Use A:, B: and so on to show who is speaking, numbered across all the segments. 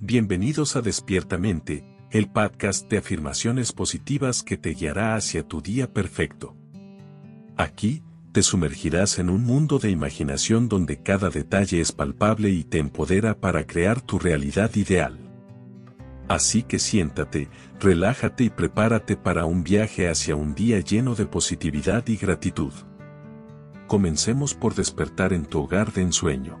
A: Bienvenidos a Despiertamente, el podcast de afirmaciones positivas que te guiará hacia tu día perfecto. Aquí, te sumergirás en un mundo de imaginación donde cada detalle es palpable y te empodera para crear tu realidad ideal. Así que siéntate, relájate y prepárate para un viaje hacia un día lleno de positividad y gratitud. Comencemos por despertar en tu hogar de ensueño.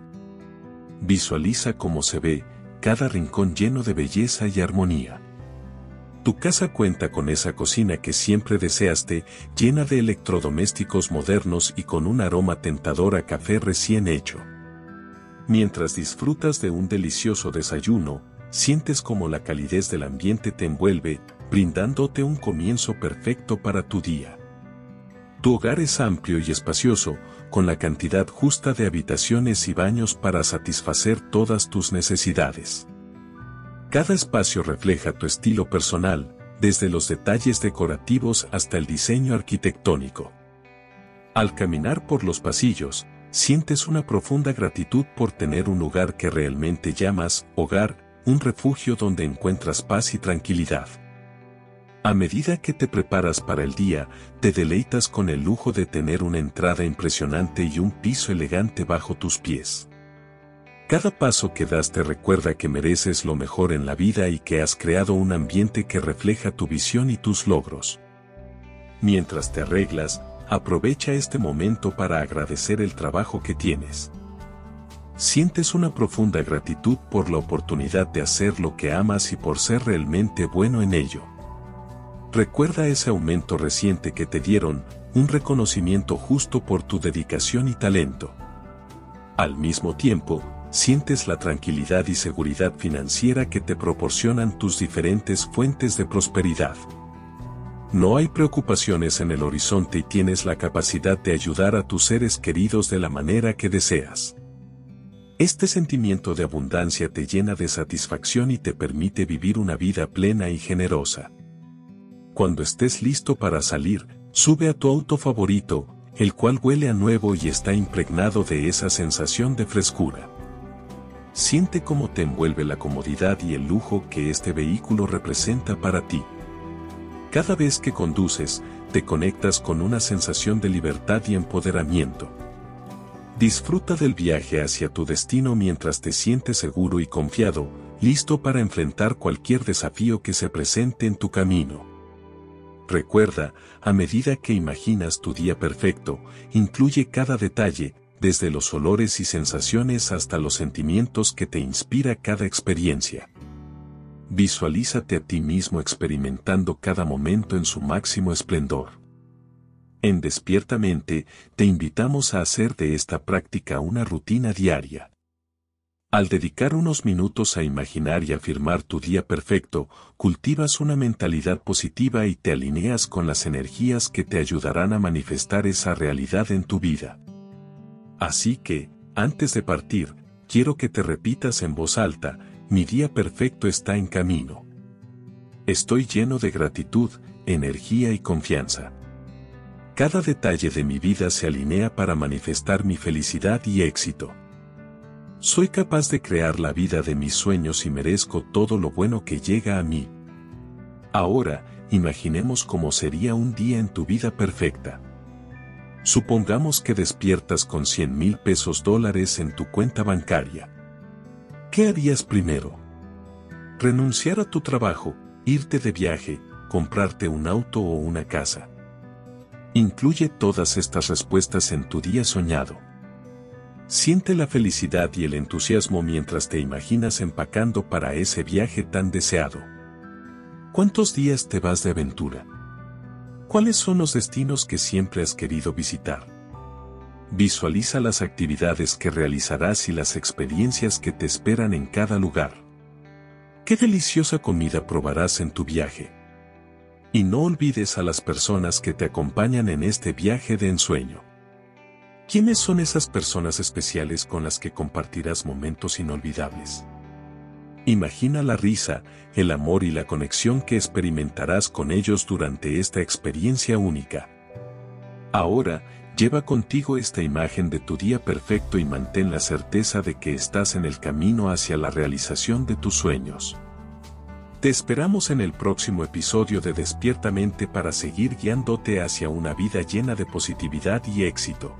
A: Visualiza cómo se ve, cada rincón lleno de belleza y armonía. Tu casa cuenta con esa cocina que siempre deseaste, llena de electrodomésticos modernos y con un aroma tentador a café recién hecho. Mientras disfrutas de un delicioso desayuno, sientes como la calidez del ambiente te envuelve, brindándote un comienzo perfecto para tu día. Tu hogar es amplio y espacioso, con la cantidad justa de habitaciones y baños para satisfacer todas tus necesidades. Cada espacio refleja tu estilo personal, desde los detalles decorativos hasta el diseño arquitectónico. Al caminar por los pasillos, sientes una profunda gratitud por tener un lugar que realmente llamas hogar, un refugio donde encuentras paz y tranquilidad. A medida que te preparas para el día, te deleitas con el lujo de tener una entrada impresionante y un piso elegante bajo tus pies. Cada paso que das te recuerda que mereces lo mejor en la vida y que has creado un ambiente que refleja tu visión y tus logros. Mientras te arreglas, aprovecha este momento para agradecer el trabajo que tienes. Sientes una profunda gratitud por la oportunidad de hacer lo que amas y por ser realmente bueno en ello. Recuerda ese aumento reciente que te dieron, un reconocimiento justo por tu dedicación y talento. Al mismo tiempo, sientes la tranquilidad y seguridad financiera que te proporcionan tus diferentes fuentes de prosperidad. No hay preocupaciones en el horizonte y tienes la capacidad de ayudar a tus seres queridos de la manera que deseas. Este sentimiento de abundancia te llena de satisfacción y te permite vivir una vida plena y generosa. Cuando estés listo para salir, sube a tu auto favorito, el cual huele a nuevo y está impregnado de esa sensación de frescura. Siente cómo te envuelve la comodidad y el lujo que este vehículo representa para ti. Cada vez que conduces, te conectas con una sensación de libertad y empoderamiento. Disfruta del viaje hacia tu destino mientras te sientes seguro y confiado, listo para enfrentar cualquier desafío que se presente en tu camino. Recuerda, a medida que imaginas tu día perfecto, incluye cada detalle, desde los olores y sensaciones hasta los sentimientos que te inspira cada experiencia. Visualízate a ti mismo experimentando cada momento en su máximo esplendor. En Despiertamente, te invitamos a hacer de esta práctica una rutina diaria. Al dedicar unos minutos a imaginar y afirmar tu día perfecto, cultivas una mentalidad positiva y te alineas con las energías que te ayudarán a manifestar esa realidad en tu vida. Así que, antes de partir, quiero que te repitas en voz alta, mi día perfecto está en camino. Estoy lleno de gratitud, energía y confianza. Cada detalle de mi vida se alinea para manifestar mi felicidad y éxito. Soy capaz de crear la vida de mis sueños y merezco todo lo bueno que llega a mí. Ahora, imaginemos cómo sería un día en tu vida perfecta. Supongamos que despiertas con 100 mil pesos dólares en tu cuenta bancaria. ¿Qué harías primero? Renunciar a tu trabajo, irte de viaje, comprarte un auto o una casa. Incluye todas estas respuestas en tu día soñado. Siente la felicidad y el entusiasmo mientras te imaginas empacando para ese viaje tan deseado. ¿Cuántos días te vas de aventura? ¿Cuáles son los destinos que siempre has querido visitar? Visualiza las actividades que realizarás y las experiencias que te esperan en cada lugar. ¿Qué deliciosa comida probarás en tu viaje? Y no olvides a las personas que te acompañan en este viaje de ensueño. ¿Quiénes son esas personas especiales con las que compartirás momentos inolvidables? Imagina la risa, el amor y la conexión que experimentarás con ellos durante esta experiencia única. Ahora, Lleva contigo esta imagen de tu día perfecto y mantén la certeza de que estás en el camino hacia la realización de tus sueños. Te esperamos en el próximo episodio de Despiertamente para seguir guiándote hacia una vida llena de positividad y éxito.